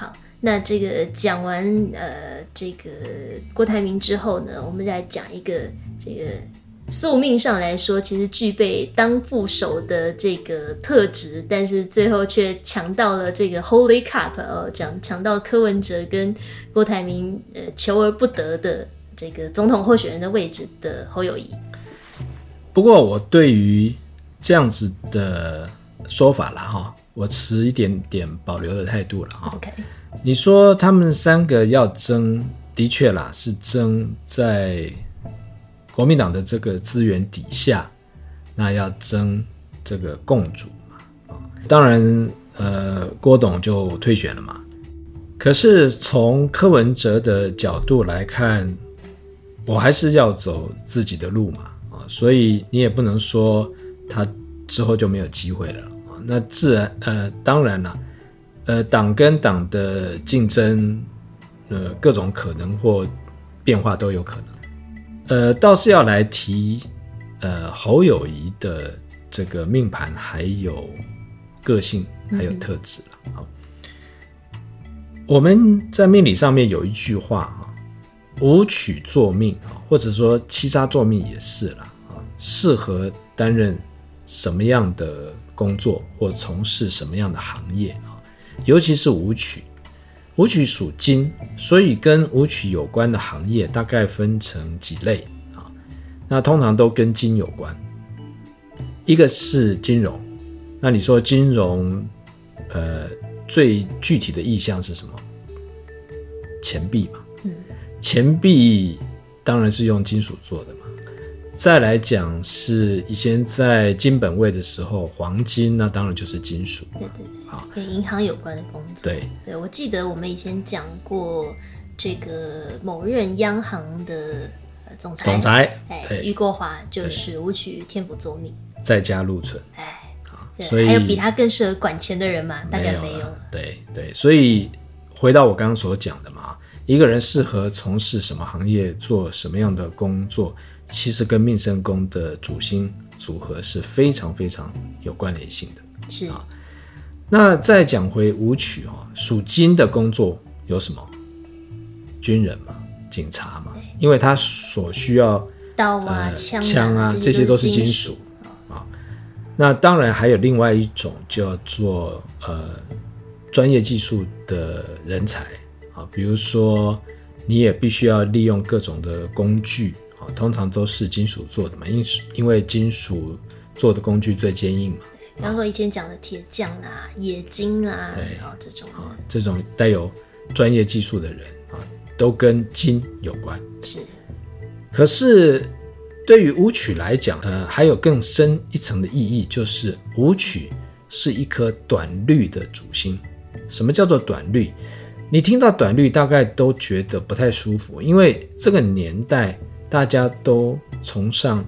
好，那这个讲完呃这个郭台铭之后呢，我们再讲一个这个。宿命上来说，其实具备当副手的这个特质，但是最后却抢到了这个 Holy Cup 哦，讲抢到柯文哲跟郭台铭呃求而不得的这个总统候选人的位置的侯友宜。不过，我对于这样子的说法啦哈，我持一点点保留的态度了哈。OK，你说他们三个要争，的确啦，是争在。国民党的这个资源底下，那要争这个共主嘛？当然，呃，郭董就退选了嘛。可是从柯文哲的角度来看，我还是要走自己的路嘛，啊，所以你也不能说他之后就没有机会了啊。那自然，呃，当然了，呃，党跟党的竞争，呃，各种可能或变化都有可能。呃，倒是要来提，呃，侯友谊的这个命盘，还有个性，还有特质了。好、我们在命理上面有一句话啊，武曲作命啊，或者说七杀作命也是了啊，适合担任什么样的工作或从事什么样的行业啊，尤其是舞曲。舞曲属金，所以跟舞曲有关的行业大概分成几类啊。那通常都跟金有关。一个是金融，那你说金融，呃，最具体的意向是什么？钱币嘛。嗯。钱币当然是用金属做的嘛。再来讲是以前在金本位的时候，黄金那当然就是金属。对对对。跟银行有关的工作，对。对，我记得我们以前讲过这个某任央行的总裁，总裁，哎，余国华就是武曲天府作命，在家禄存，哎，所以还有比他更适合管钱的人吗？大概没有。对对，所以回到我刚刚所讲的嘛，一个人适合从事什么行业，做什么样的工作，其实跟命生宫的主星组合是非常非常有关联性的，是啊。那再讲回舞曲哦，属金的工作有什么？军人嘛，警察嘛，因为他所需要刀啊、枪、啊，这些都是金属啊。那当然还有另外一种叫做呃专业技术的人才啊，比如说你也必须要利用各种的工具啊，通常都是金属做的嘛，因因为金属做的工具最坚硬嘛。比方说以前讲的铁匠啦、冶金啦，对啊，这种啊，这种带有专业技术的人啊，都跟金有关。是，可是对于舞曲来讲，呃，还有更深一层的意义，就是舞曲是一颗短绿的主星。什么叫做短绿？你听到短绿，大概都觉得不太舒服，因为这个年代大家都崇尚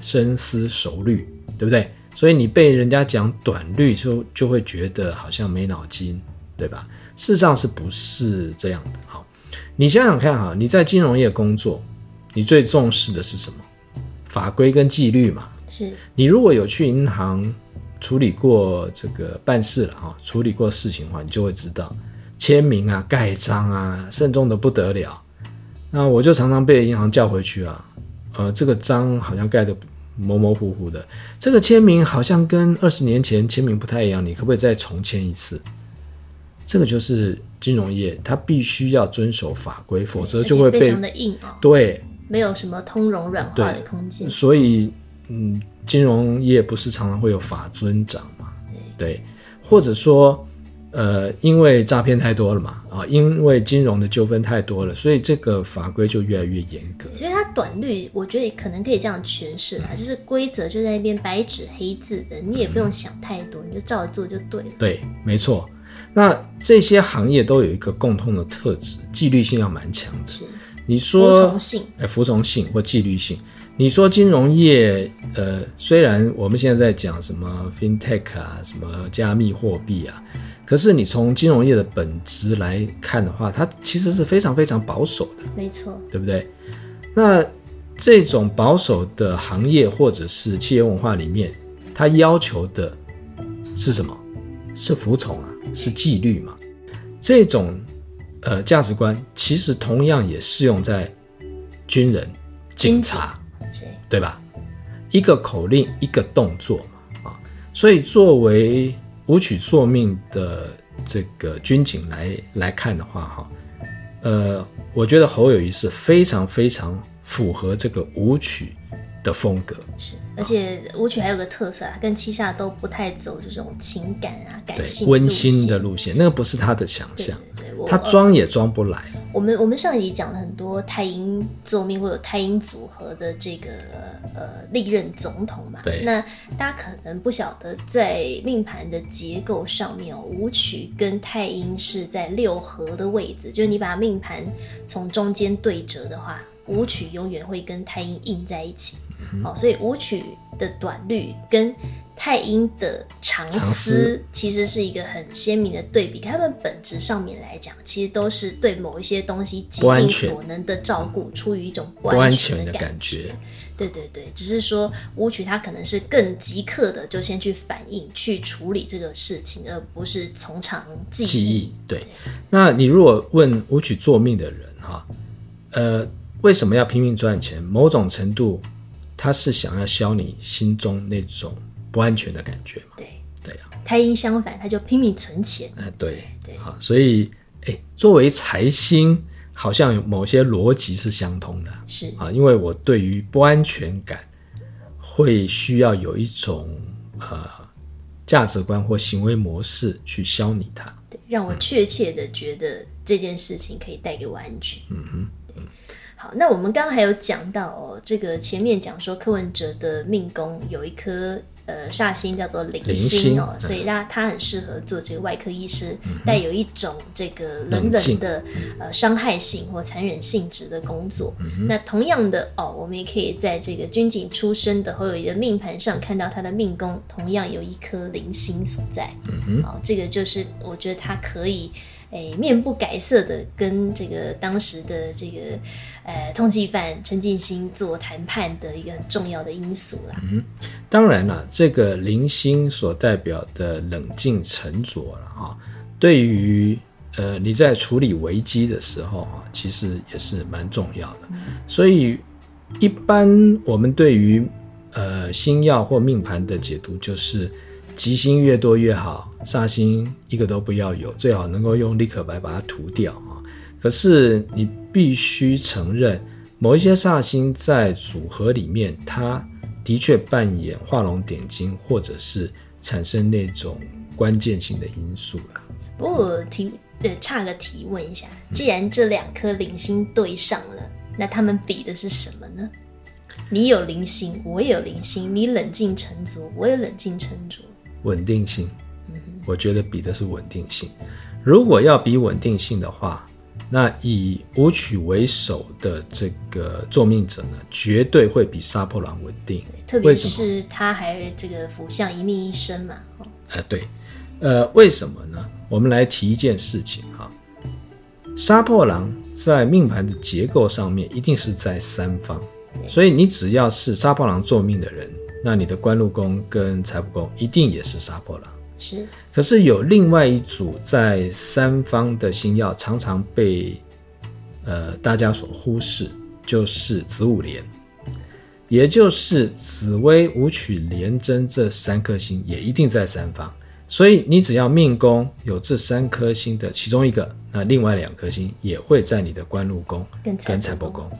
深思熟虑，对不对？所以你被人家讲短虑，就就会觉得好像没脑筋，对吧？事实上是不是这样的？好，你想想看哈，你在金融业工作，你最重视的是什么？法规跟纪律嘛。是。你如果有去银行处理过这个办事了哈，处理过事情的话，你就会知道签名啊、盖章啊，慎重的不得了。那我就常常被银行叫回去啊，呃，这个章好像盖的。模模糊糊的，这个签名好像跟二十年前签名不太一样，你可不可以再重签一次？这个就是金融业，它必须要遵守法规，否则就会被非常的硬啊、哦。对，没有什么通融软化的空间。所以，嗯，金融业不是常常会有法尊长嘛？对，对，或者说。呃，因为诈骗太多了嘛，啊，因为金融的纠纷太多了，所以这个法规就越来越严格。所以它短律，我觉得可能可以这样诠释啦，嗯、就是规则就在那边白纸黑字的，你也不用想太多，嗯、你就照着做就对了。对，没错。那这些行业都有一个共通的特质，纪律性要蛮强的。是，你说服从性，哎，服从性或纪律性。你说金融业，呃，虽然我们现在在讲什么 FinTech 啊，什么加密货币啊。可是你从金融业的本质来看的话，它其实是非常非常保守的，没错，对不对？那这种保守的行业或者是企业文化里面，它要求的是什么？是服从啊，是纪律嘛。这种呃价值观，其实同样也适用在军人、警察，对吧？一个口令，一个动作嘛，啊，所以作为武曲作命的这个军警来来看的话，哈，呃，我觉得侯友谊是非常非常符合这个武曲的风格。是，而且舞曲还有个特色啊，跟七煞都不太走这种情感啊、感性温馨的路线，那个不是他的强项，他装也装不来。我们我们上一集讲了很多太阴坐命或者太阴组合的这个呃历任总统嘛，对，那大家可能不晓得在命盘的结构上面哦，武曲跟太阴是在六合的位置，就是你把命盘从中间对折的话。武曲永远会跟太阴印在一起，好、嗯，所以武曲的短律跟太阴的长思其实是一个很鲜明的对比。他们本质上面来讲，其实都是对某一些东西极尽所能的照顾，出于一种不安全的感觉。对对对，只是说舞曲他可能是更即刻的就先去反应、去处理这个事情，而不是从长计议。记忆对，那你如果问舞曲做命的人哈，呃。为什么要拼命赚钱？某种程度，他是想要消你心中那种不安全的感觉嘛？对对呀、啊。太阴相反，他就拼命存钱。哎、呃，对对。好，所以哎，作为财星，好像有某些逻辑是相通的。是啊，因为我对于不安全感，会需要有一种呃价值观或行为模式去消弭它。对，让我确切的觉得这件事情可以带给我安全。嗯哼。好，那我们刚刚还有讲到哦，这个前面讲说柯文哲的命宫有一颗呃煞星叫做灵星哦，所以让他很适合做这个外科医师，嗯、带有一种这个冷冷的呃伤害性或残忍性质的工作。嗯、那同样的哦，我们也可以在这个军警出身的侯友谊的命盘上看到他的命宫同样有一颗灵星所在。嗯好、哦，这个就是我觉得他可以。诶，面不改色的跟这个当时的这个呃通缉犯陈进兴做谈判的一个很重要的因素啦。嗯，当然了，这个铃星所代表的冷静沉着了哈，对于呃你在处理危机的时候啊，其实也是蛮重要的。嗯、所以一般我们对于呃星耀或命盘的解读就是。吉星越多越好，煞星一个都不要有，最好能够用立可白把它涂掉啊。可是你必须承认，某一些煞星在组合里面，它的确扮演画龙点睛，或者是产生那种关键性的因素了。不过提呃差个提问一下，既然这两颗零星对上了，那他们比的是什么呢？你有零星，我也有零星，你冷静沉着，我也冷静沉着。稳定性，我觉得比的是稳定性。如果要比稳定性的话，那以武曲为首的这个作命者呢，绝对会比杀破狼稳定。特别是他还这个福相一命一生嘛。呃，对，呃，为什么呢？我们来提一件事情哈，杀破狼在命盘的结构上面一定是在三方，所以你只要是杀破狼作命的人。那你的官禄宫跟财帛宫一定也是杀破狼，是。可是有另外一组在三方的星耀常常被呃大家所忽视，就是子午连，也就是紫薇武曲廉贞这三颗星也一定在三方。所以你只要命宫有这三颗星的其中一个，那另外两颗星也会在你的官禄宫跟财帛宫。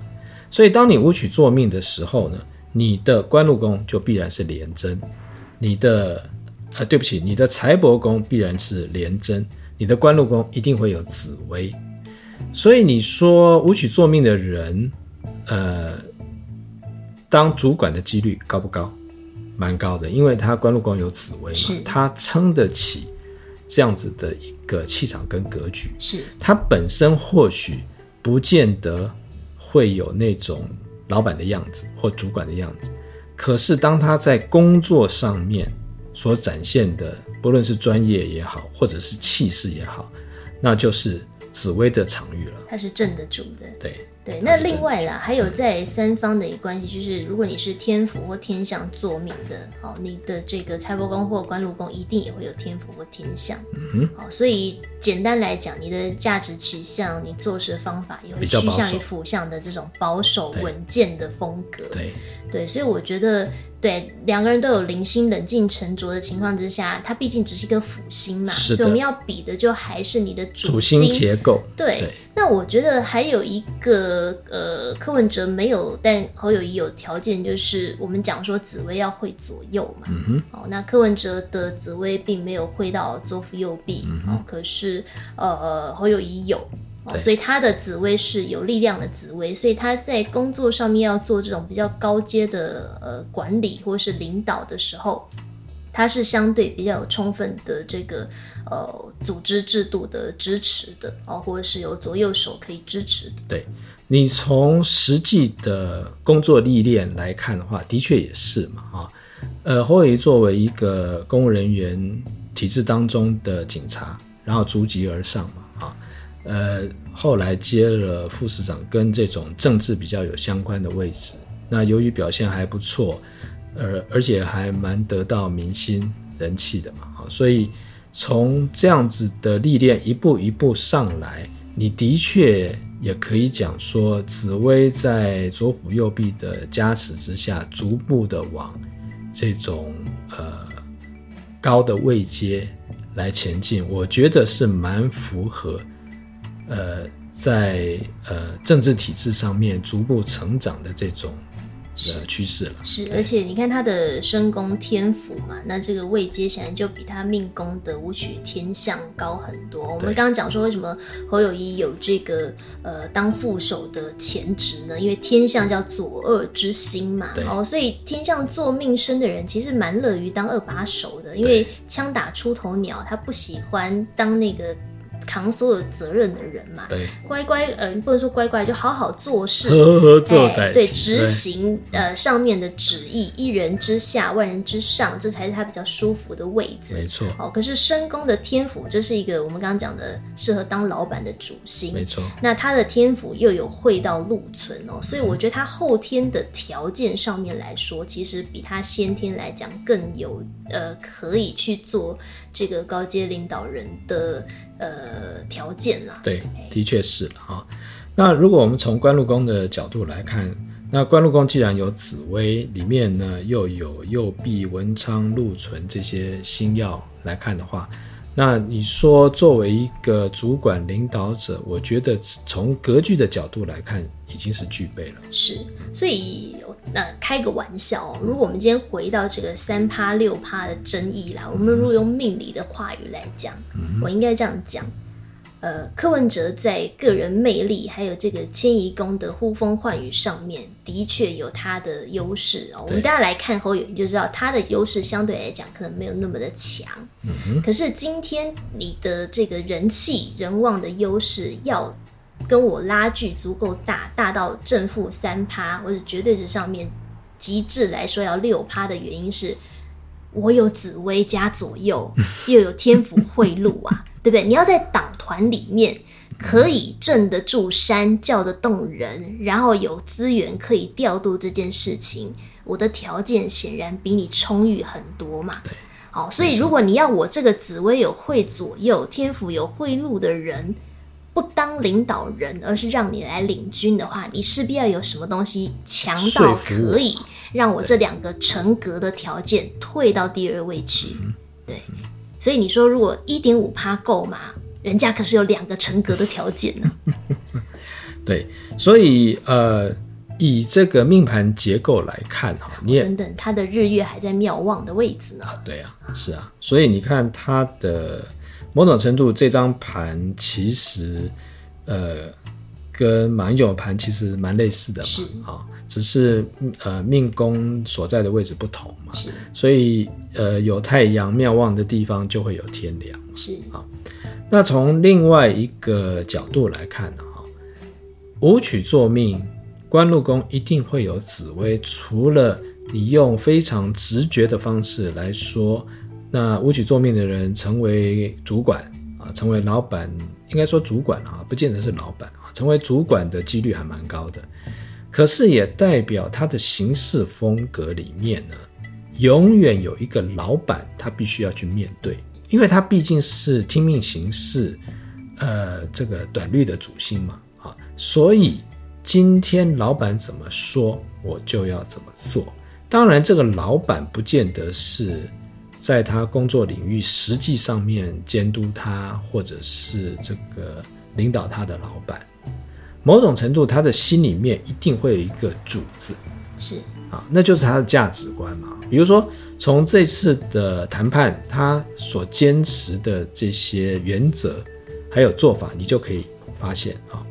所以当你武曲做命的时候呢，你的官禄宫就必然是廉贞，你的呃，对不起，你的财帛宫必然是廉贞，你的官禄宫一定会有紫薇，所以你说武曲坐命的人，呃，当主管的几率高不高？蛮高的，因为他官禄宫有紫薇嘛，他撑得起这样子的一个气场跟格局，是。他本身或许不见得会有那种。老板的样子或主管的样子，可是当他在工作上面所展现的，不论是专业也好，或者是气势也好，那就是紫薇的场域了。它是镇得住的。对对，那另外啦，还有在三方的一个关系，就是如果你是天府或天相坐命的，哦，你的这个财帛宫或官禄宫一定也会有天府或天相。嗯哼，好，所以简单来讲，你的价值取向，你做事的方法也会趋向于府相的这种保守稳健的风格。对对，所以我觉得。对，两个人都有零星冷静沉着的情况之下，它毕竟只是一个辅星嘛，所以我们要比的就还是你的主星，主星结构。对，对，那我觉得还有一个呃，柯文哲没有，但侯友谊有条件，就是我们讲说紫薇要会左右嘛。嗯哼。哦，那柯文哲的紫薇并没有会到左辅右弼，嗯，哦，可是呃，侯友谊有。哦，所以他的紫薇是有力量的紫薇，所以他在工作上面要做这种比较高阶的呃管理或是领导的时候，他是相对比较有充分的这个呃组织制度的支持的哦，或者是有左右手可以支持的。对，你从实际的工作历练来看的话，的确也是嘛啊，呃，侯友宜作为一个公务人员体制当中的警察，然后逐级而上嘛啊。呃，后来接了副市长，跟这种政治比较有相关的位置。那由于表现还不错，而而且还蛮得到民心人气的嘛，所以从这样子的历练一步一步上来，你的确也可以讲说，紫薇在左辅右弼的加持之下，逐步的往这种呃高的位阶来前进，我觉得是蛮符合。呃，在呃政治体制上面逐步成长的这种的趋势了。是，而且你看他的身宫天府嘛，那这个位阶显然就比他命宫的武曲天象高很多。我们刚刚讲说，为什么侯友谊有这个呃当副手的潜质呢？因为天象叫左恶之星嘛，哦，所以天象做命生的人其实蛮乐于当二把手的，因为枪打出头鸟，他不喜欢当那个。扛所有责任的人嘛，对，乖乖，呃，不能说乖乖，就好好做事，呵呵做对，对，执行呃上面的旨意，一人之下，万人之上，这才是他比较舒服的位置。没错，哦，可是身宫的天府，这是一个我们刚刚讲的适合当老板的主星，没错。那他的天府又有会到禄存哦，所以我觉得他后天的条件上面来说，其实比他先天来讲更有呃可以去做这个高阶领导人的。呃，条件啦，对，的确是了哈。那如果我们从官禄宫的角度来看，那官禄宫既然有紫薇，里面呢又有右弼、文昌、禄存这些星曜来看的话，那你说作为一个主管领导者，我觉得从格局的角度来看，已经是具备了。是，所以。那开个玩笑，哦如果我们今天回到这个三趴六趴的争议啦，我们如果用命理的话语来讲，我应该这样讲，呃，柯文哲在个人魅力还有这个迁移宫的呼风唤雨上面，的确有他的优势哦。我们大家来看侯友宜就知道，他的优势相对来讲可能没有那么的强。可是今天你的这个人气人望的优势要。跟我拉距足够大，大到正负三趴或者绝对值上面极致来说要六趴的原因是，我有紫薇加左右，又有天府贿赂啊，对不对？你要在党团里面可以镇得住山，叫得动人，然后有资源可以调度这件事情，我的条件显然比你充裕很多嘛。好，所以如果你要我这个紫薇有会左右，天府有贿赂的人。不当领导人，而是让你来领军的话，你势必要有什么东西强到可以让我这两个成格的条件退到第二位去。对，所以你说如果一点五趴够吗？人家可是有两个成格的条件呢。对，所以呃，以这个命盘结构来看哈，你也等等，他的日月还在妙望的位置呢。啊，对啊，是啊，所以你看他的。某种程度，这张盘其实，呃，跟马英九的盘其实蛮类似的嘛，是啊，只是呃命宫所在的位置不同嘛，是，所以呃有太阳妙望的地方就会有天梁，是啊。那从另外一个角度来看呢，哈，武曲坐命，官禄宫一定会有紫微，除了你用非常直觉的方式来说。那武曲坐命的人成为主管啊，成为老板应该说主管啊，不见得是老板啊，成为主管的几率还蛮高的。可是也代表他的行事风格里面呢，永远有一个老板，他必须要去面对，因为他毕竟是听命行事，呃，这个短律的主星嘛，啊，所以今天老板怎么说，我就要怎么做。当然，这个老板不见得是在他工作领域实际上面监督他，或者是这个领导他的老板。某种程度，他的心里面一定会有一个主子，是啊，那就是他的价值观嘛。比如说，从这次的谈判，他所坚持的这些原则还有做法，你就可以发现啊。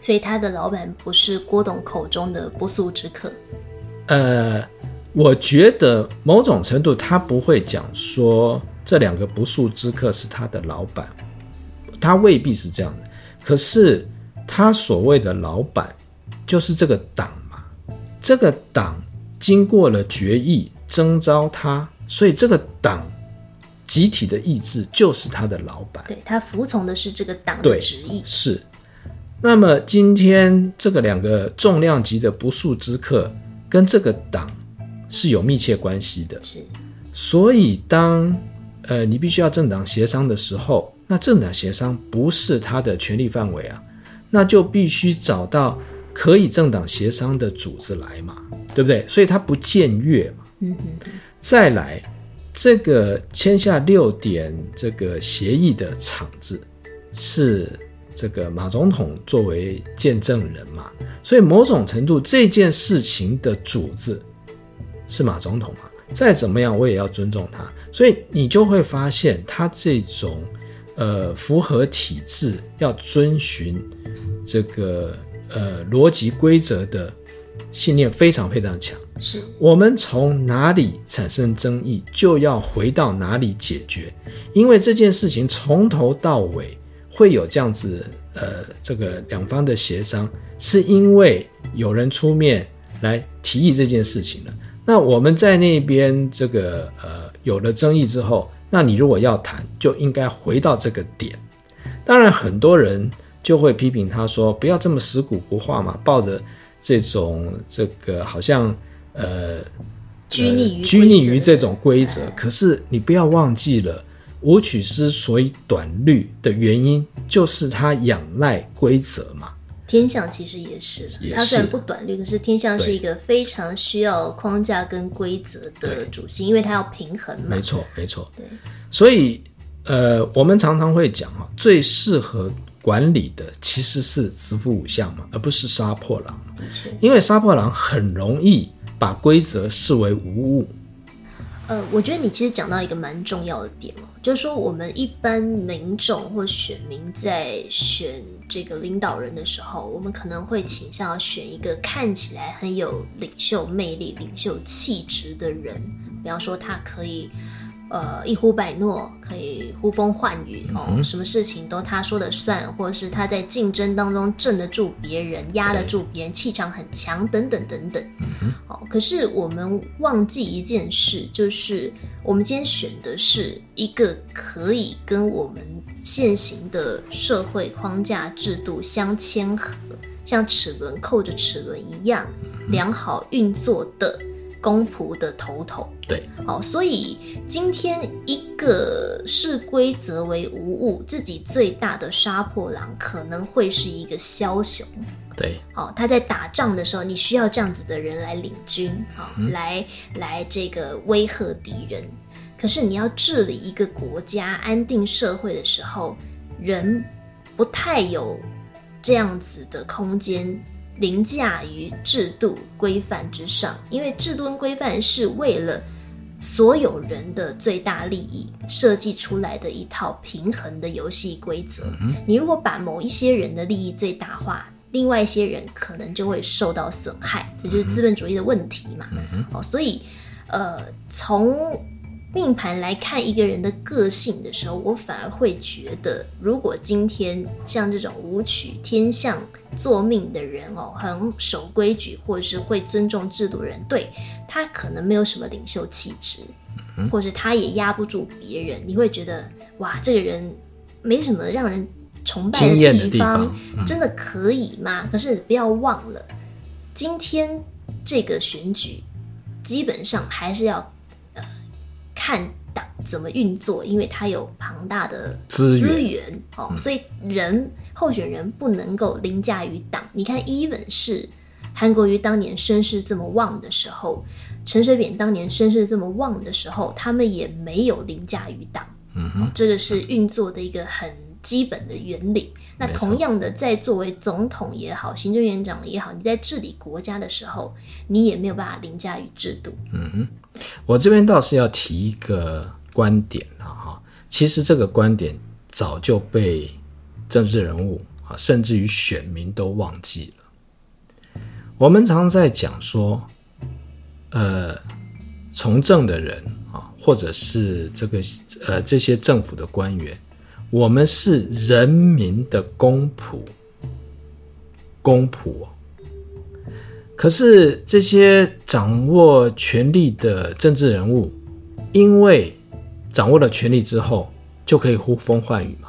所以，他的老板不是郭董口中的不速之客。呃，我觉得某种程度，他不会讲说这两个不速之客是他的老板，他未必是这样的。可是。他所谓的老板，就是这个党嘛。这个党经过了决议征召他，所以这个党集体的意志就是他的老板。对，他服从的是这个党的旨意。是。那么今天这个两个重量级的不速之客跟这个党是有密切关系的。是。所以当呃你必须要政党协商的时候，那政党协商不是他的权力范围啊。那就必须找到可以政党协商的组织来嘛，对不对？所以他不僭越嘛。嗯再来，这个签下六点这个协议的场子是这个马总统作为见证人嘛，所以某种程度这件事情的主子是马总统嘛。再怎么样，我也要尊重他。所以你就会发现，他这种呃符合体制，要遵循。这个呃逻辑规则的信念非常非常强，是我们从哪里产生争议，就要回到哪里解决，因为这件事情从头到尾会有这样子呃这个两方的协商，是因为有人出面来提议这件事情了。那我们在那边这个呃有了争议之后，那你如果要谈，就应该回到这个点。当然很多人。就会批评他说：“不要这么死骨不化嘛，抱着这种这个好像呃拘泥于拘泥于这种规则。可是你不要忘记了，舞曲之所以短律的原因，就是他仰赖规则嘛。天象其实也是，也是，他虽然不短律，可是天象是一个非常需要框架跟规则的主星，因为它要平衡嘛。没错，没错。对，所以呃，我们常常会讲啊，最适合。管理的其实是子府五象嘛，而不是杀破狼。因为杀破狼很容易把规则视为无物。呃，我觉得你其实讲到一个蛮重要的点哦，就是说我们一般民众或选民在选这个领导人的时候，我们可能会倾向要选一个看起来很有领袖魅力、领袖气质的人，比方说他可以。呃，一呼百诺，可以呼风唤雨哦，嗯、什么事情都他说的算，或者是他在竞争当中镇得住别人，压得住别人，气场很强，等等等等。嗯、哦，可是我们忘记一件事，就是我们今天选的是一个可以跟我们现行的社会框架制度相嵌合，像齿轮扣着齿轮一样、嗯、良好运作的。公仆的头头，对，好，所以今天一个视规则为无物，自己最大的杀破狼可能会是一个枭雄，对，好，他在打仗的时候，你需要这样子的人来领军，好，嗯、来来这个威吓敌人。可是你要治理一个国家、安定社会的时候，人不太有这样子的空间。凌驾于制度规范之上，因为制度跟规范是为了所有人的最大利益设计出来的一套平衡的游戏规则。你如果把某一些人的利益最大化，另外一些人可能就会受到损害，这就是资本主义的问题嘛。哦，所以，呃，从命盘来看一个人的个性的时候，我反而会觉得，如果今天像这种武曲天象作命的人哦，很守规矩或者是会尊重制度的人，对，他可能没有什么领袖气质，或者他也压不住别人，你会觉得哇，这个人没什么让人崇拜的地方，真的可以吗？可是不要忘了，今天这个选举基本上还是要呃看党怎么运作，因为它有庞大的资源，哦，嗯、所以人候选人不能够凌驾于党。你看，even 是韩国瑜当年声势这么旺的时候，陈水扁当年声势这么旺的时候，他们也没有凌驾于党。嗯哼、哦，这个是运作的一个很基本的原理。那同样的，在作为总统也好，行政院长也好，你在治理国家的时候，你也没有办法凌驾于制度。嗯哼，我这边倒是要提一个观点了哈。其实这个观点早就被政治人物啊，甚至于选民都忘记了。我们常常在讲说，呃，从政的人啊，或者是这个呃这些政府的官员。我们是人民的公仆，公仆。可是这些掌握权力的政治人物，因为掌握了权力之后，就可以呼风唤雨嘛，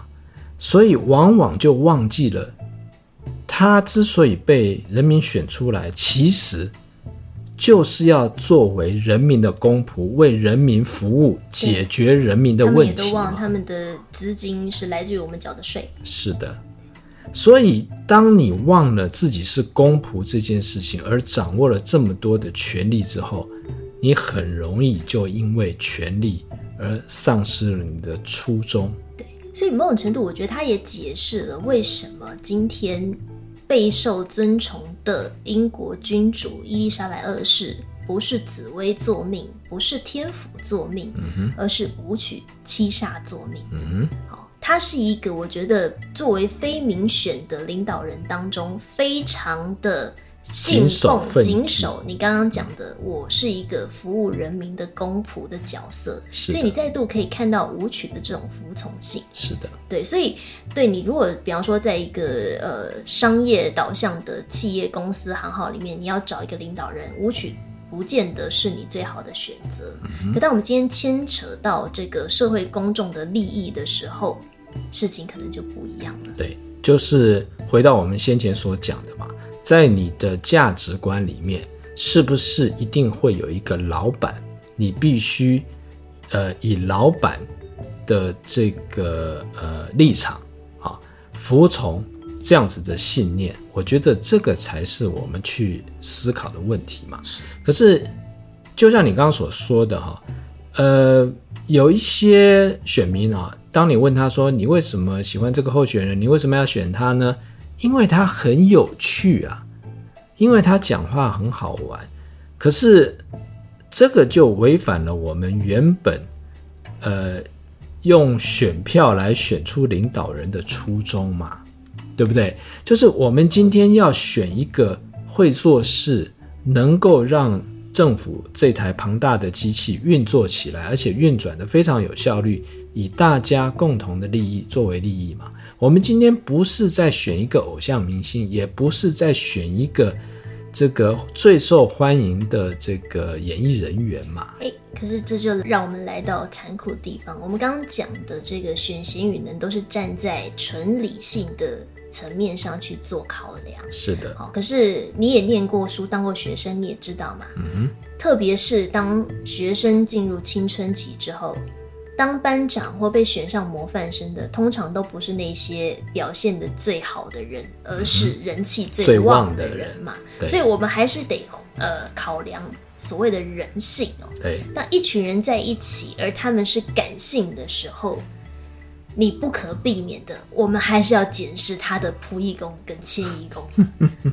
所以往往就忘记了，他之所以被人民选出来，其实。就是要作为人民的公仆，为人民服务，解决人民的问题。他们也都忘，他们的资金是来自于我们缴的税。是的，所以当你忘了自己是公仆这件事情，而掌握了这么多的权利之后，你很容易就因为权力而丧失了你的初衷。对，所以某种程度，我觉得他也解释了为什么今天。备受尊崇的英国君主伊丽莎白二世，不是紫薇作命，不是天府作命，嗯、而是武曲七煞作命。嗯、好，他是一个我觉得作为非民选的领导人当中，非常的。信奉谨守，你刚刚讲的，我是一个服务人民的公仆的角色，所以你再度可以看到舞曲的这种服从性。是的，对，所以对你如果比方说在一个呃商业导向的企业公司行号里面，你要找一个领导人，舞曲不见得是你最好的选择。嗯、可当我们今天牵扯到这个社会公众的利益的时候，事情可能就不一样了。对，就是回到我们先前所讲的嘛。在你的价值观里面，是不是一定会有一个老板？你必须，呃，以老板的这个呃立场啊，服从这样子的信念。我觉得这个才是我们去思考的问题嘛。是。可是，就像你刚刚所说的哈，呃，有一些选民啊，当你问他说，你为什么喜欢这个候选人？你为什么要选他呢？因为他很有趣啊，因为他讲话很好玩，可是这个就违反了我们原本呃用选票来选出领导人的初衷嘛，对不对？就是我们今天要选一个会做事，能够让政府这台庞大的机器运作起来，而且运转得非常有效率，以大家共同的利益作为利益嘛。我们今天不是在选一个偶像明星，也不是在选一个这个最受欢迎的这个演艺人员嘛？诶，可是这就让我们来到残酷的地方。我们刚刚讲的这个选贤与能，都是站在纯理性的层面上去做考量。是的，好，可是你也念过书，当过学生，你也知道嘛。嗯哼，特别是当学生进入青春期之后。当班长或被选上模范生的，通常都不是那些表现的最好的人，而是人气最旺的人嘛。人所以，我们还是得呃考量所谓的人性哦。对，当一群人在一起，而他们是感性的时候，你不可避免的，我们还是要检视他的仆役宫跟迁移宫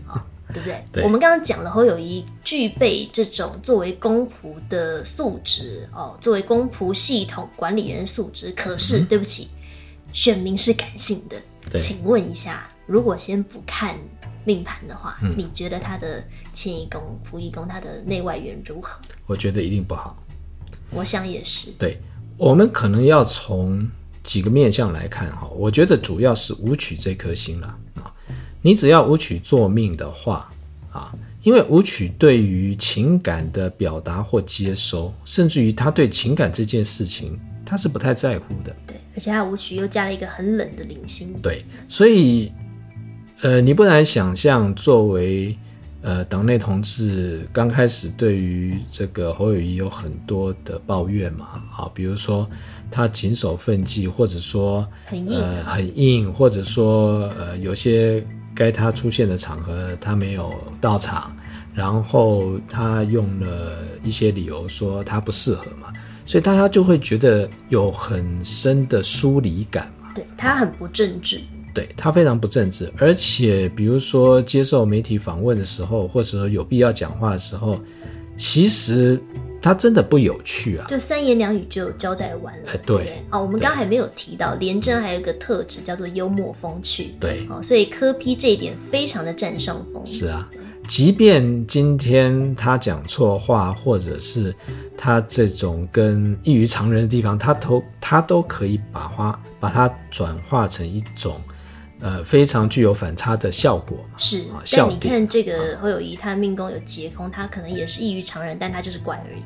啊。对不对？对，我们刚刚讲了侯友谊具备这种作为公仆的素质哦，作为公仆系统管理人素质。可是，嗯、对不起，选民是感性的。对请问一下，如果先不看命盘的话，嗯、你觉得他的迁移宫、仆役宫，他的内外缘如何？我觉得一定不好。我想也是。对，我们可能要从几个面向来看哈。我觉得主要是武曲这颗星了啊。你只要舞曲做命的话，啊，因为舞曲对于情感的表达或接收，甚至于他对情感这件事情，他是不太在乎的。对，而且他舞曲又加了一个很冷的零星。对，所以呃，你不难想象，作为呃党内同志，刚开始对于这个侯友谊有很多的抱怨嘛，啊，比如说他谨守分际，或者说很硬，呃，很硬，或者说呃，有些该他出现的场合他没有到场，然后他用了一些理由说他不适合嘛。所以大家就会觉得有很深的疏离感嘛，对，他很不正直，对，他非常不正直，而且比如说接受媒体访问的时候，或者说有必要讲话的时候，其实他真的不有趣啊，就三言两语就交代完了。哎、对，对。哦，我们刚刚还没有提到，廉贞还有一个特质叫做幽默风趣，对，哦，所以柯批这一点非常的占上风。是啊。即便今天他讲错话，或者是他这种跟异于常人的地方，他都他都可以把话把它转化成一种呃非常具有反差的效果。是，啊、但你看这个侯友谊，他命宫有劫空，他可能也是异于常人，但他就是怪而已。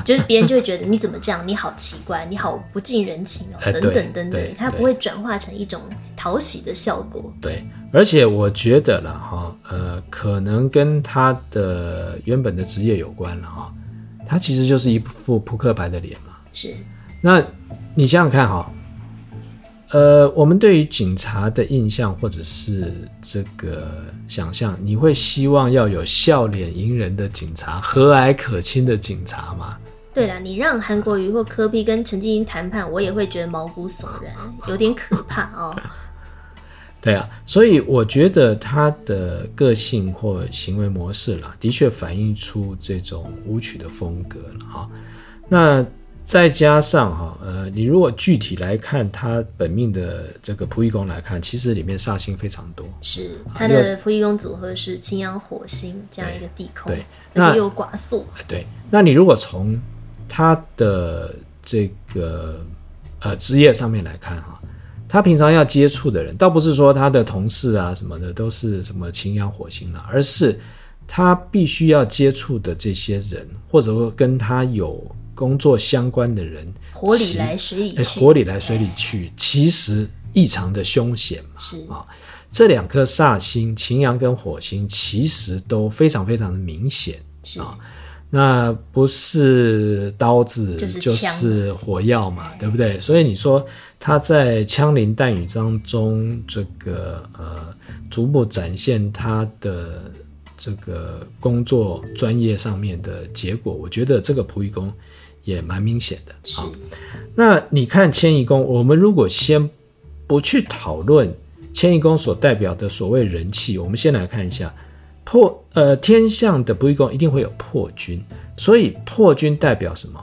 就是别人就会觉得你怎么这样，你好奇怪，你好不近人情哦，等等等等，他不会转化成一种讨喜的效果。对。而且我觉得了哈，呃，可能跟他的原本的职业有关了哈。他其实就是一副扑克牌的脸嘛。是。那你想想看哈，呃，我们对于警察的印象或者是这个想象，你会希望要有笑脸迎人的警察，和蔼可亲的警察吗？对啦，你让韩国瑜或柯比跟陈静英谈判，我也会觉得毛骨悚然，有点可怕哦。对啊，所以我觉得他的个性或行为模式啦，的确反映出这种舞曲的风格了哈。那再加上哈，呃，你如果具体来看他本命的这个仆役宫来看，其实里面煞星非常多。是他的仆役宫组合是擎羊火星加一个地空，对，而且又寡宿。对，那你如果从他的这个呃职业上面来看哈。他平常要接触的人，倒不是说他的同事啊什么的都是什么擎羊火星了，而是他必须要接触的这些人，或者说跟他有工作相关的人，火里来水里去，火里来水里去，其实异常的凶险嘛。是啊，这两颗煞星，擎羊跟火星，其实都非常非常的明显。是啊。那不是刀子就是，就是火药嘛，对不对？所以你说他在枪林弹雨当中，这个呃，逐步展现他的这个工作专业上面的结果，我觉得这个仆役宫也蛮明显的。是。那你看迁移宫，我们如果先不去讨论迁移宫所代表的所谓人气，我们先来看一下。破呃天象的仆役宫一定会有破军，所以破军代表什么？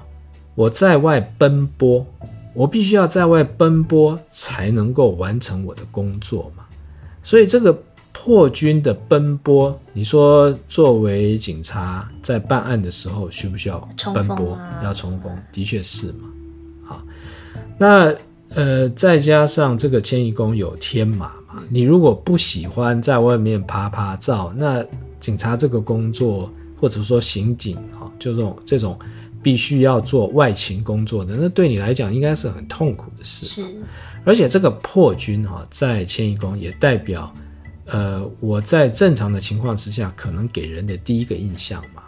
我在外奔波，我必须要在外奔波才能够完成我的工作嘛。所以这个破军的奔波，你说作为警察在办案的时候需不需要奔波？啊、要冲锋，的确是嘛。好，那呃再加上这个迁移宫有天马嘛。你如果不喜欢在外面趴趴照，那警察这个工作，或者说刑警啊，就这种这种必须要做外勤工作的，那对你来讲应该是很痛苦的事。是，而且这个破军哈，在迁移宫也代表，呃，我在正常的情况之下，可能给人的第一个印象嘛。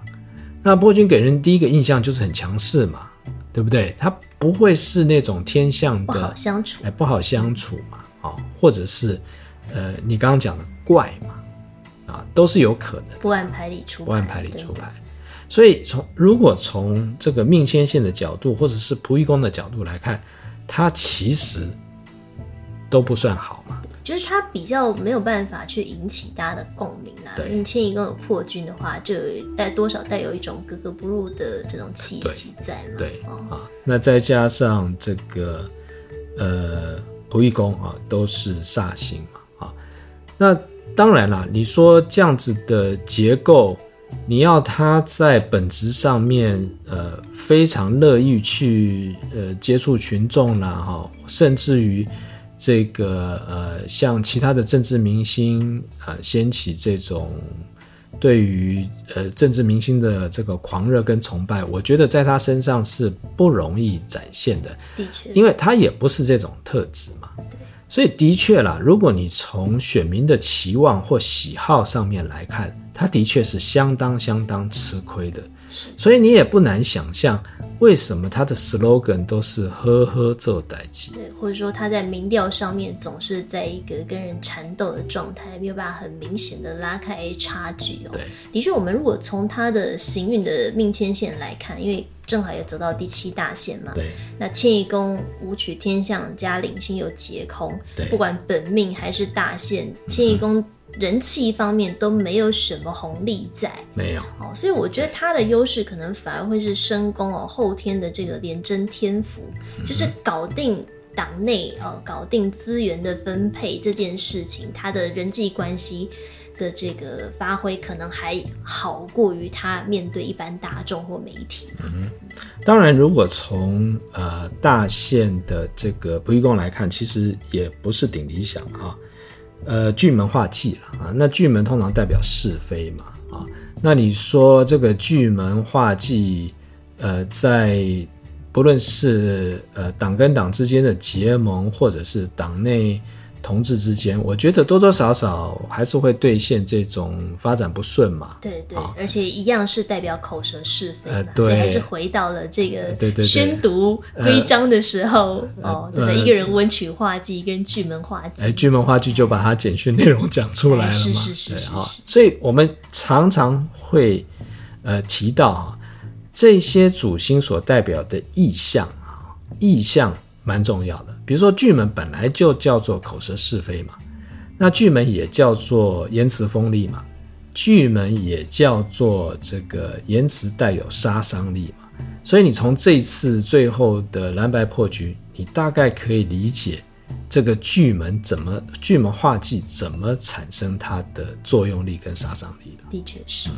那破军给人第一个印象就是很强势嘛，对不对？他不会是那种天象的不好相处，哎，不好相处嘛，啊，或者是。呃，你刚刚讲的怪嘛，啊，都是有可能不按牌理出牌，不按牌理出牌。所以从如果从这个命牵线的角度，或者是仆役宫的角度来看，它其实都不算好嘛。就是它比较没有办法去引起大家的共鸣啊。对，命迁移宫有破军的话，就带多少带有一种格格不入的这种气息在嘛。对，啊，那再加上这个呃仆役宫啊，都是煞星嘛啊。那当然了，你说这样子的结构，你要他在本质上面，呃，非常乐意去呃接触群众啦，哈，甚至于这个呃，像其他的政治明星啊，掀起这种对于呃政治明星的这个狂热跟崇拜，我觉得在他身上是不容易展现的。的确，因为他也不是这种特质嘛。对。所以的确啦，如果你从选民的期望或喜好上面来看，他的确是相当相当吃亏的。所以你也不难想象，为什么他的 slogan 都是“呵呵做代志”，对，或者说他在民调上面总是在一个跟人缠斗的状态，没有办法很明显的拉开差距哦。对，的确，我们如果从他的行运的命迁线来看，因为正好也走到第七大线嘛，对，那迁移宫武曲天象加领星有劫空，对，不管本命还是大限，迁移宫。人气方面都没有什么红利在，没有哦，所以我觉得他的优势可能反而会是身宫哦，后天的这个廉贞天府，嗯、就是搞定党内哦，搞定资源的分配这件事情，他的人际关系的这个发挥可能还好过于他面对一般大众或媒体。嗯，当然，如果从呃大线的这个仆役宫来看，其实也不是顶理想啊。呃，巨门化忌了啊，那巨门通常代表是非嘛啊，那你说这个巨门化忌，呃，在不论是呃党跟党之间的结盟，或者是党内。同志之间，我觉得多多少少还是会兑现这种发展不顺嘛。对对，而且一样是代表口舌是非嘛，呃、对，所以还是回到了这个宣读规章的时候哦，对不对？一个人温曲化忌，一个人巨门化忌。哎，巨门化忌就把他简讯内容讲出来了嘛。是是是是。所以我们常常会呃提到啊，这些主星所代表的意象啊，意象蛮重要的。比如说巨门本来就叫做口舌是非嘛，那巨门也叫做言辞锋利嘛，巨门也叫做这个言辞带有杀伤力嘛，所以你从这次最后的蓝白破局，你大概可以理解这个巨门怎么巨门化忌怎么产生它的作用力跟杀伤力了。的确是。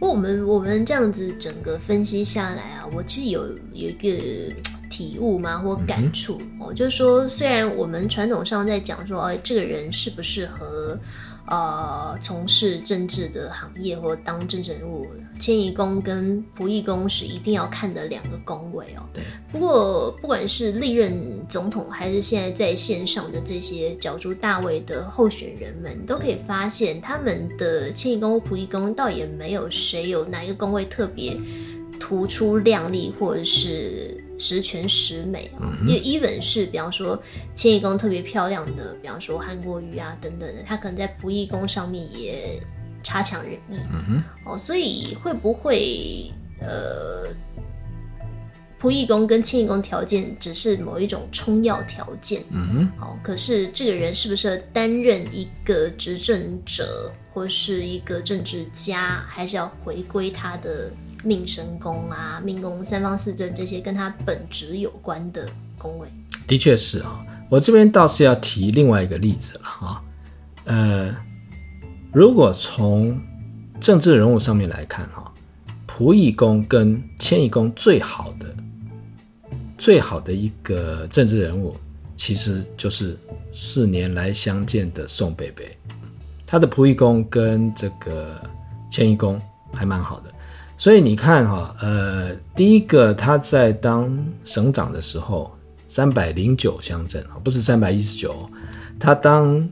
不过我们我们这样子整个分析下来啊，我其实有有一个。体悟吗？或感触？哦、嗯，就是说，虽然我们传统上在讲说，哎，这个人适不适合，呃，从事政治的行业或当政治人物，迁移宫跟仆役宫是一定要看的两个宫位哦。对。不过，不管是历任总统，还是现在在线上的这些角逐大位的候选人们，都可以发现，他们的迁移宫或仆役宫倒也没有谁有哪一个宫位特别突出亮丽，或者是。十全十美啊，因为 even 是比方说迁移宫特别漂亮的，比方说韩国瑜啊等等的，他可能在仆役宫上面也差强人意。嗯哼，哦，所以会不会呃，仆役宫跟迁移宫条件只是某一种充要条件？嗯哼，哦，可是这个人适不适合担任一个执政者或是一个政治家，还是要回归他的。命身宫啊，命宫三方四正这些跟他本职有关的宫位，的确是啊。我这边倒是要提另外一个例子了啊。呃，如果从政治人物上面来看哈，仆役宫跟迁移宫最好的、最好的一个政治人物，其实就是四年来相见的宋北北。他的仆役宫跟这个迁移宫还蛮好的。所以你看哈，呃，第一个他在当省长的时候，三百零九乡镇啊，不是三百一十九，他当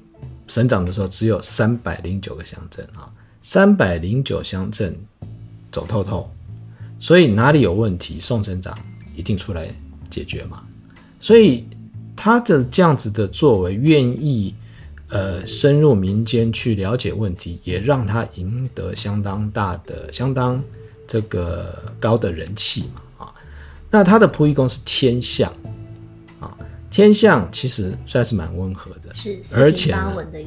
省长的时候只有三百零九个乡镇啊，三百零九乡镇走透透，所以哪里有问题，宋省长一定出来解决嘛。所以他的这样子的作为，愿意呃深入民间去了解问题，也让他赢得相当大的相当。这个高的人气嘛，啊，那他的仆役宫是天象，啊，天象其实算是蛮温和的，是，而且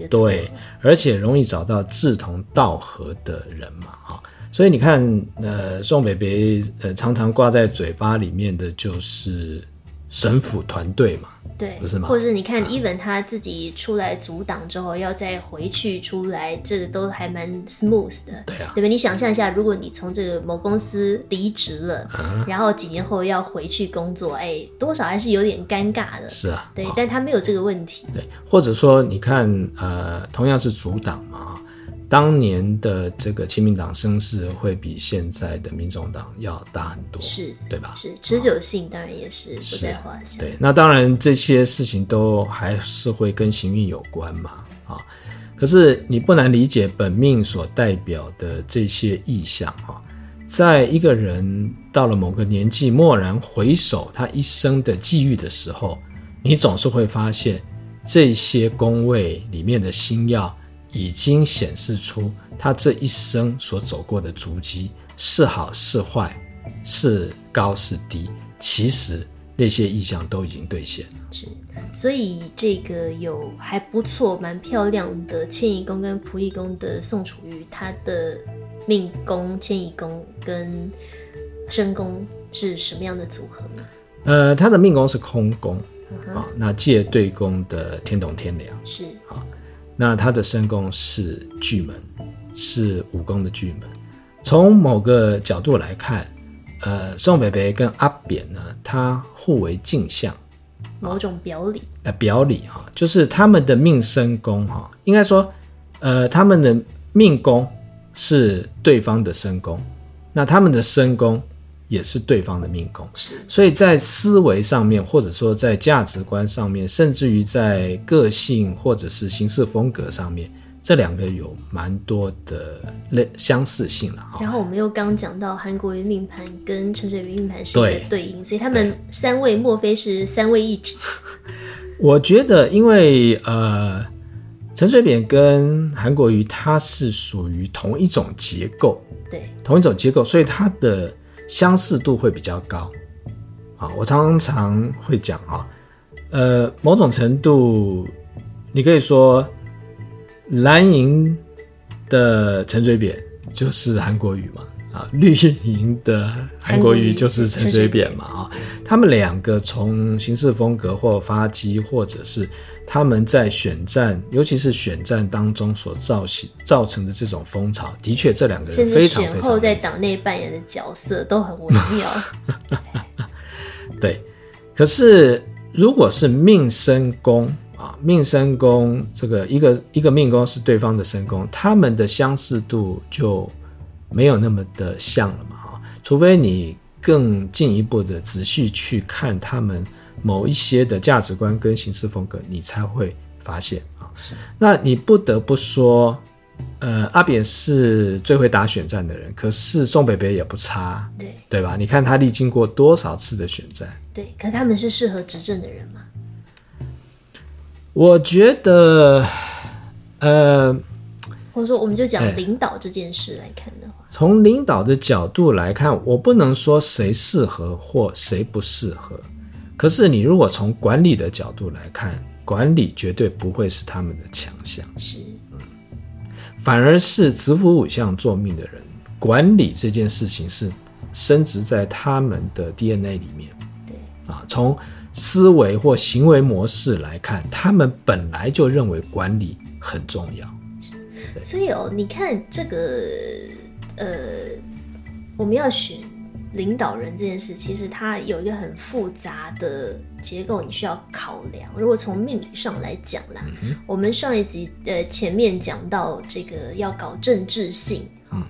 对，而且容易找到志同道合的人嘛，啊，所以你看，呃，宋北北呃常常挂在嘴巴里面的就是省府团队嘛。对，不是吗？或者是你看，even 他自己出来阻挡之后，要再回去出来，这个都还蛮 smooth 的。对啊，对吧？你想象一下，如果你从这个某公司离职了，啊，然后几年后要回去工作，哎，多少还是有点尴尬的。是啊，对，但他没有这个问题。对，或者说你看，呃，同样是阻挡嘛，当年的这个亲民党声势会比现在的民众党要大很多，是对吧？是持久性当然也是不在话下。对，那当然这些事情都还是会跟行运有关嘛，啊，可是你不难理解本命所代表的这些意象哈，在一个人到了某个年纪，蓦然回首他一生的际遇的时候，你总是会发现这些宫位里面的星曜。已经显示出他这一生所走过的足迹是好是坏，是高是低，其实那些意象都已经兑现了。是，所以这个有还不错、蛮漂亮的迁移宫跟仆役宫的宋楚瑜，他的命宫、迁移宫跟身宫是什么样的组合呢？呃，他的命宫是空宫啊、那借对宫的天同天梁是啊。哦那他的身宫是巨门，是武功的巨门。从某个角度来看，呃，宋北北跟阿扁呢，他互为镜像，某种表里。呃，表里哈，就是他们的命身宫哈，应该说，呃，他们的命宫是对方的身宫，那他们的身宫。也是对方的命宫，是，所以在思维上面，或者说在价值观上面，甚至于在个性或者是行事风格上面，这两个有蛮多的类相似性了。然后我们又刚讲到韩国瑜命盘跟陈水扁命盘是一个对应，所以他们三位莫非是三位一体？我觉得，因为呃，陈水扁跟韩国瑜他是属于同一种结构，对，同一种结构，所以他的。相似度会比较高，啊，我常常会讲啊，呃，某种程度，你可以说蓝银的陈水扁就是韩国瑜嘛。啊，绿银的韩国瑜就是陈水扁嘛啊，他们两个从行事风格或发迹，或者是他们在选战，尤其是选战当中所造起造成的这种风潮，的确这两个人非常非常，选后在党内扮演的角色都很微妙。对，可是如果是命生宫啊，命生宫这个一个一个命宫是对方的身宫，他们的相似度就。没有那么的像了嘛，哈，除非你更进一步的仔细去看他们某一些的价值观跟行事风格，你才会发现啊。是，那你不得不说，呃，阿扁是最会打选战的人，可是宋北北也不差，对对吧？你看他历经过多少次的选战，对，可他们是适合执政的人吗？我觉得，呃。或者说，我们就讲领导这件事来看的话，从领导的角度来看，我不能说谁适合或谁不适合。可是，你如果从管理的角度来看，管理绝对不会是他们的强项。是，嗯，反而是子府五象坐命的人，管理这件事情是深植在他们的 DNA 里面。对啊，从思维或行为模式来看，他们本来就认为管理很重要。所以哦，你看这个，呃，我们要选领导人这件事，其实它有一个很复杂的结构，你需要考量。如果从命理上来讲啦，嗯、我们上一集呃前面讲到这个要搞政治性，嗯，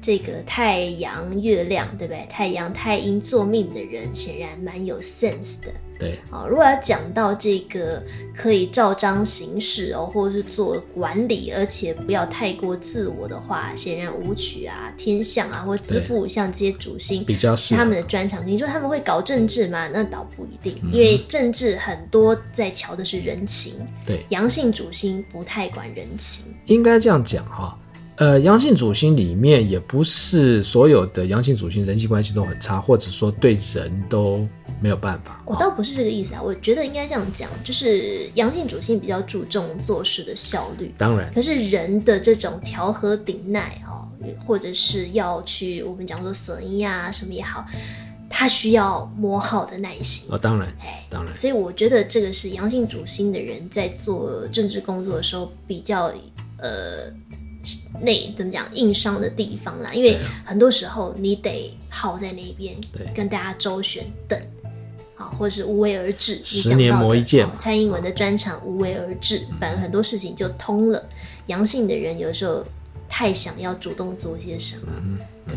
这个太阳、月亮，对不对？太阳、太阴做命的人，显然蛮有 sense 的。对，好，如果要讲到这个可以照章行事哦，或者是做管理，而且不要太过自我的话，显然武曲啊、天象啊，或子府五象这些主星比较是他们的专长。你说他们会搞政治吗？那倒不一定，嗯、因为政治很多在瞧的是人情。对，阳性主星不太管人情，应该这样讲哈。呃，阳性主星里面也不是所有的阳性主星人际关系都很差，或者说对人都没有办法。我倒不是这个意思啊，我觉得应该这样讲，就是阳性主星比较注重做事的效率。当然，可是人的这种调和顶耐哦，或者是要去我们讲说舍一啊什么也好，他需要磨好的耐心。哦，当然，哎，当然。所以我觉得这个是阳性主星的人在做政治工作的时候比较呃。那怎么讲硬伤的地方啦？因为很多时候你得耗在那边，跟大家周旋等，好，或者是无为而治。十年磨一剑。蔡英文的专长无为而治，反正很多事情就通了。阳性的人有时候太想要主动做些什么。嗯、对，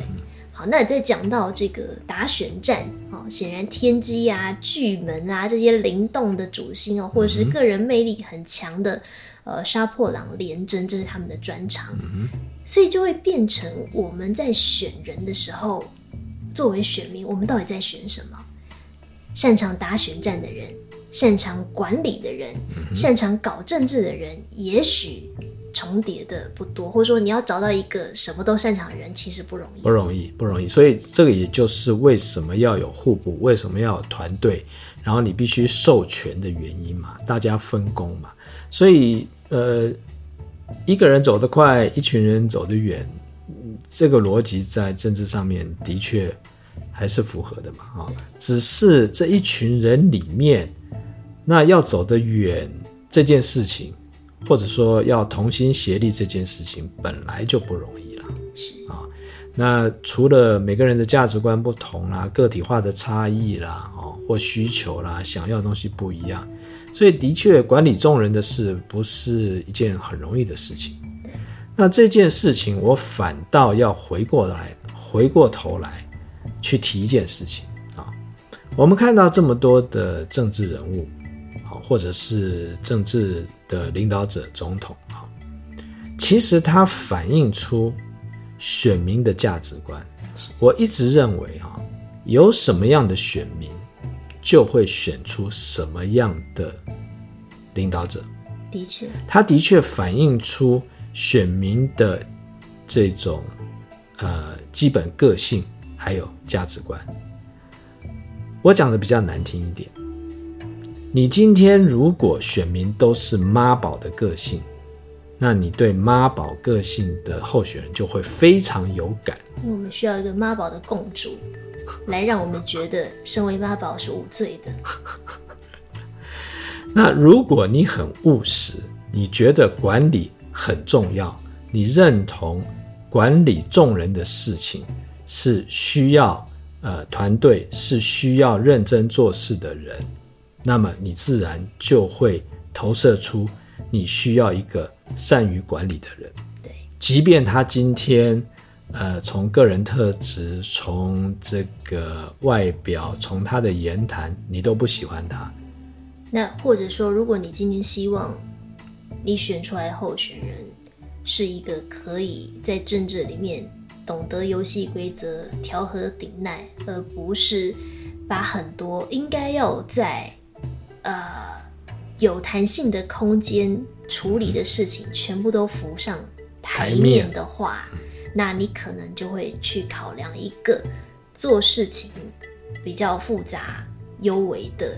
好，那再讲到这个打选战哦，显然天机啊、巨门啊这些灵动的主星哦，或者是个人魅力很强的呃杀破狼、廉贞，这是他们的专长，嗯，所以就会变成我们在选人的时候，作为选民，我们到底在选什么？擅长打选战的人，擅长管理的人，嗯、擅长搞政治的人，也许重叠的不多，或者说你要找到一个什么都擅长的人，其实不容易，不容易，不容易。所以这个也就是为什么要有互补，为什么要有团队，然后你必须授权的原因嘛，大家分工嘛。所以呃，一个人走得快，一群人走得远，这个逻辑在政治上面的确。还是符合的嘛，啊，只是这一群人里面，那要走得远这件事情，或者说要同心协力这件事情，本来就不容易了，是啊。那除了每个人的价值观不同啦，个体化的差异啦，哦，或需求啦，想要的东西不一样，所以的确管理众人的事不是一件很容易的事情。那这件事情，我反倒要回过来，回过头来。去提一件事情啊，我们看到这么多的政治人物，啊或者是政治的领导者、总统啊，其实它反映出选民的价值观。我一直认为哈，有什么样的选民，就会选出什么样的领导者。的确，他的确反映出选民的这种呃基本个性。还有价值观，我讲的比较难听一点。你今天如果选民都是妈宝的个性，那你对妈宝个性的候选人就会非常有感。因为我们需要一个妈宝的共主，来让我们觉得身为妈宝是无罪的。那如果你很务实，你觉得管理很重要，你认同管理众人的事情。是需要呃团队，是需要认真做事的人，那么你自然就会投射出你需要一个善于管理的人。对，即便他今天呃从个人特质、从这个外表、从他的言谈，你都不喜欢他。那或者说，如果你今天希望你选出来的候选人是一个可以在政治里面。懂得游戏规则，调和顶耐，而不是把很多应该要在呃有弹性的空间处理的事情全部都浮上台面的话，那你可能就会去考量一个做事情比较复杂、幽微的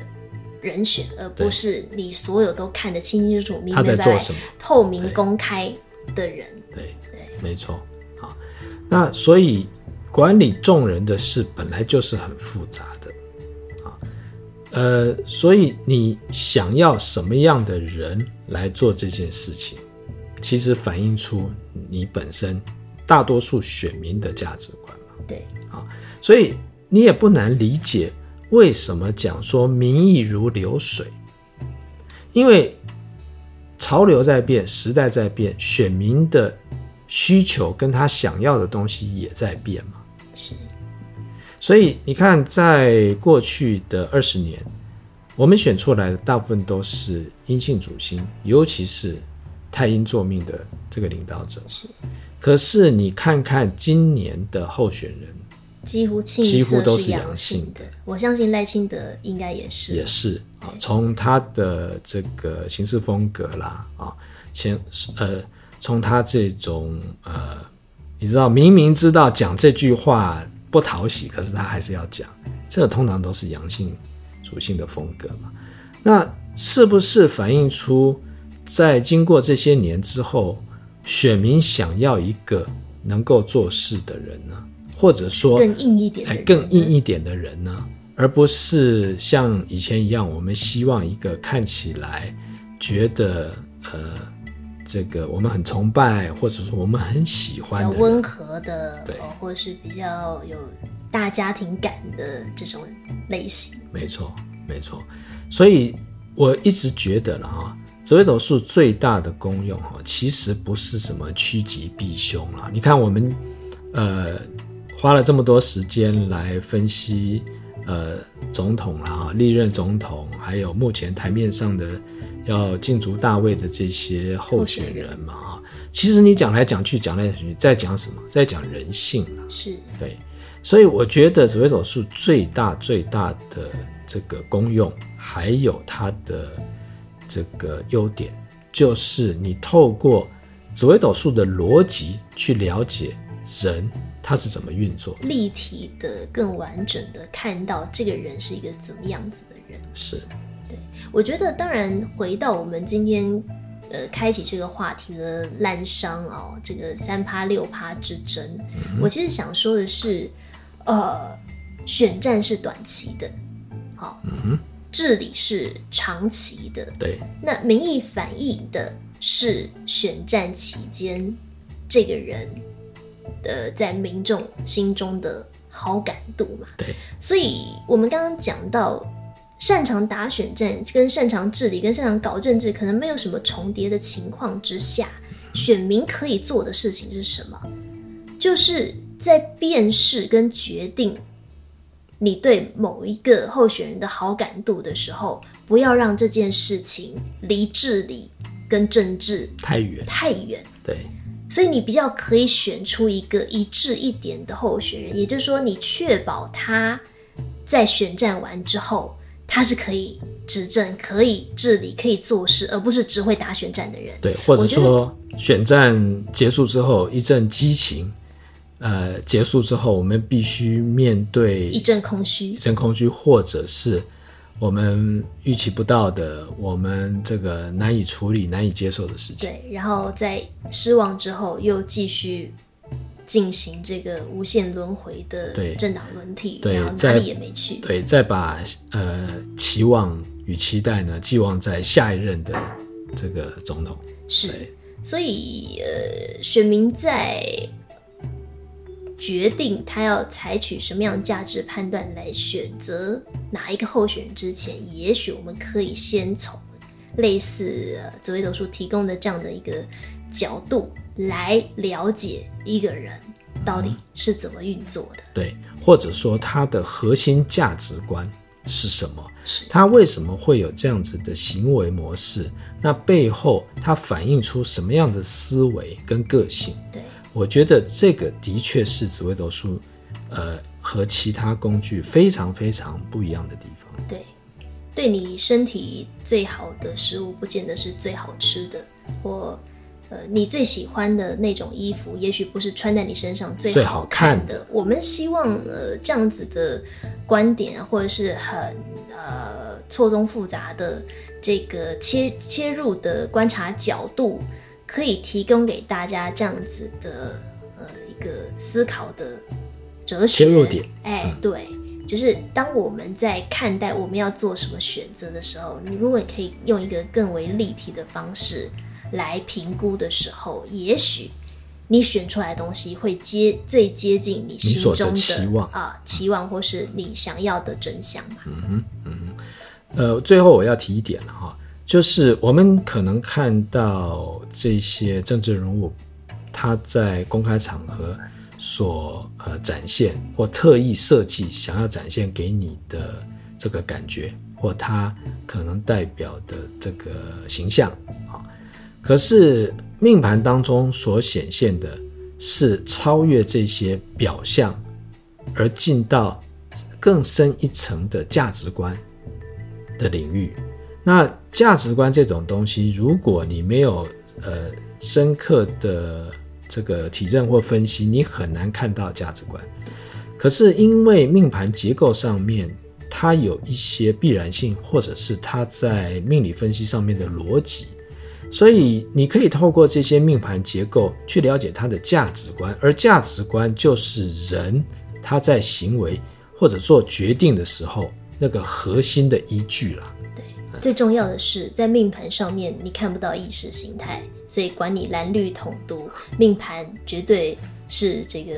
人选，而不是你所有都看得清清楚楚、明明白白、透明公开的人。对对，没错。那所以管理众人的事本来就是很复杂的，啊，呃，所以你想要什么样的人来做这件事情，其实反映出你本身大多数选民的价值观嘛。对，啊，所以你也不难理解为什么讲说民意如流水，因为潮流在变，时代在变，选民的。需求跟他想要的东西也在变嘛，是。所以你看，在过去的二十年，我们选出来的大部分都是阴性主星，尤其是太阴坐命的这个领导者。是。可是你看看今年的候选人，几乎几乎都是阳性的。我相信赖清德应该也是。也是啊，从他的这个行事风格啦啊，前呃。从他这种呃，你知道明明知道讲这句话不讨喜，可是他还是要讲，这个通常都是阳性属性的风格嘛。那是不是反映出在经过这些年之后，选民想要一个能够做事的人呢？或者说更硬一点，哎，更硬一点的人呢？而不是像以前一样，我们希望一个看起来觉得呃。这个我们很崇拜，或者说我们很喜欢的，比较温和的，对，或者是比较有大家庭感的这种类型。没错，没错。所以我一直觉得了哈，紫微斗数最大的功用哈，其实不是什么趋吉避凶啦。你看我们呃花了这么多时间来分析呃总统啦、历任总统，还有目前台面上的要竞逐大位的这些候选人嘛哈。其实你讲来讲去，讲来讲去，在讲什么？在讲人性啊。是对，所以我觉得紫微斗数最大最大的这个功用，还有它的。这个优点就是你透过紫微斗数的逻辑去了解人他是怎么运作，立体的、更完整的看到这个人是一个怎么样子的人。是，对，我觉得当然回到我们今天呃开启这个话题的烂商哦，这个三趴六趴之争，嗯、我其实想说的是，呃，选战是短期的，好。治理是长期的，对。那民意反映的是选战期间这个人的在民众心中的好感度嘛？对。所以我们刚刚讲到，擅长打选战、跟擅长治理、跟擅长搞政治，可能没有什么重叠的情况之下，选民可以做的事情是什么？就是在辨识跟决定。你对某一个候选人的好感度的时候，不要让这件事情离治理跟政治太远太远。对，所以你比较可以选出一个一致一点的候选人，也就是说，你确保他在选战完之后，他是可以执政、可以治理、可以做事，而不是只会打选战的人。对，或者说选战结束之后一阵激情。呃，结束之后，我们必须面对一阵空虚，一阵空虚，或者是我们预期不到的，我们这个难以处理、难以接受的事情。对，然后在失望之后，又继续进行这个无限轮回的政党轮替，对，然后哪里也没去。对，再把呃期望与期待呢寄望在下一任的这个总统。是，所以呃，选民在。决定他要采取什么样价值判断来选择哪一个候选人之前，也许我们可以先从类似紫微斗数提供的这样的一个角度来了解一个人到底是怎么运作的。对，或者说他的核心价值观是什么？是他为什么会有这样子的行为模式？那背后他反映出什么样的思维跟个性？对。我觉得这个的确是紫微斗数，呃，和其他工具非常非常不一样的地方。对，对你身体最好的食物，不见得是最好吃的，或呃，你最喜欢的那种衣服，也许不是穿在你身上最好看的。最好看的。我们希望呃这样子的观点，或者是很呃错综复杂的这个切切入的观察角度。可以提供给大家这样子的呃一个思考的哲学切入点。哎，嗯、对，就是当我们在看待我们要做什么选择的时候，你如果可以用一个更为立体的方式来评估的时候，也许你选出来的东西会接最接近你心中的，的期望啊、呃、期望，或是你想要的真相嘛。嗯哼，嗯哼，呃，最后我要提一点了哈。就是我们可能看到这些政治人物，他在公开场合所呃展现或特意设计想要展现给你的这个感觉，或他可能代表的这个形象啊，可是命盘当中所显现的是超越这些表象，而进到更深一层的价值观的领域。那价值观这种东西，如果你没有呃深刻的这个体认或分析，你很难看到价值观。可是因为命盘结构上面，它有一些必然性，或者是它在命理分析上面的逻辑，所以你可以透过这些命盘结构去了解它的价值观，而价值观就是人他在行为或者做决定的时候那个核心的依据了。最重要的是，在命盘上面你看不到意识形态，所以管你蓝绿统独，命盘绝对是这个，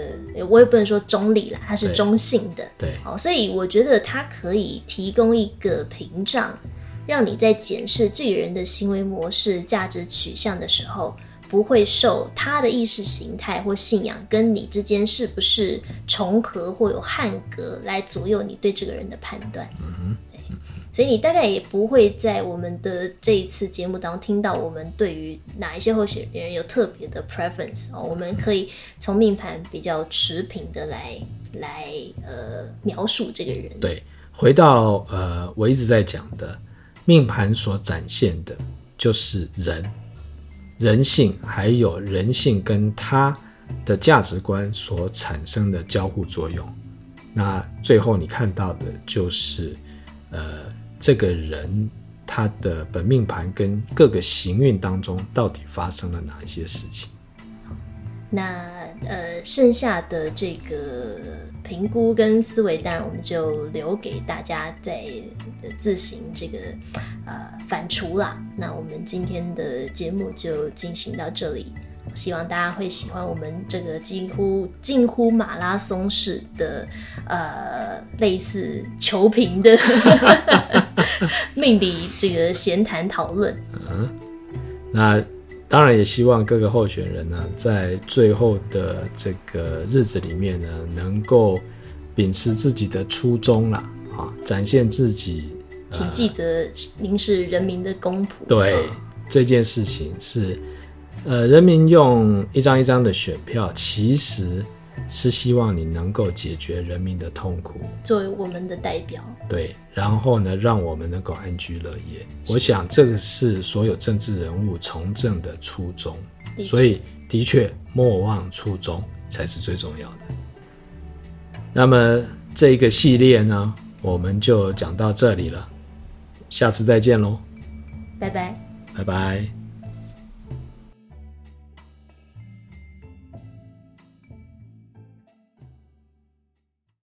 我也不能说中立啦，它是中性的。对，好，所以我觉得它可以提供一个屏障，让你在检视这个人的行为模式、价值取向的时候，不会受他的意识形态或信仰跟你之间是不是重合或有汉格来左右你对这个人的判断。嗯所以你大概也不会在我们的这一次节目当中听到我们对于哪一些候选人有特别的 preference 哦。我们可以从命盘比较持平的来来呃描述这个人。对，回到呃我一直在讲的命盘所展现的就是人人性，还有人性跟他的价值观所产生的交互作用。那最后你看到的就是呃。这个人他的本命盘跟各个行运当中到底发生了哪一些事情？那呃，剩下的这个评估跟思维，当然我们就留给大家再自行这个呃反刍啦。那我们今天的节目就进行到这里。希望大家会喜欢我们这个几乎近乎马拉松式的，呃，类似球评的 命理这个闲谈讨论。嗯，那当然也希望各个候选人呢，在最后的这个日子里面呢，能够秉持自己的初衷啦，啊，展现自己。请记得，您是人民的公仆。对，这件事情是。呃，人民用一张一张的选票，其实是希望你能够解决人民的痛苦，作为我们的代表。对，然后呢，让我们能够安居乐业。我想，这个是所有政治人物从政的初衷。所以，的确，莫忘初衷才是最重要的。那么，这一个系列呢，我们就讲到这里了。下次再见喽，拜拜，拜拜。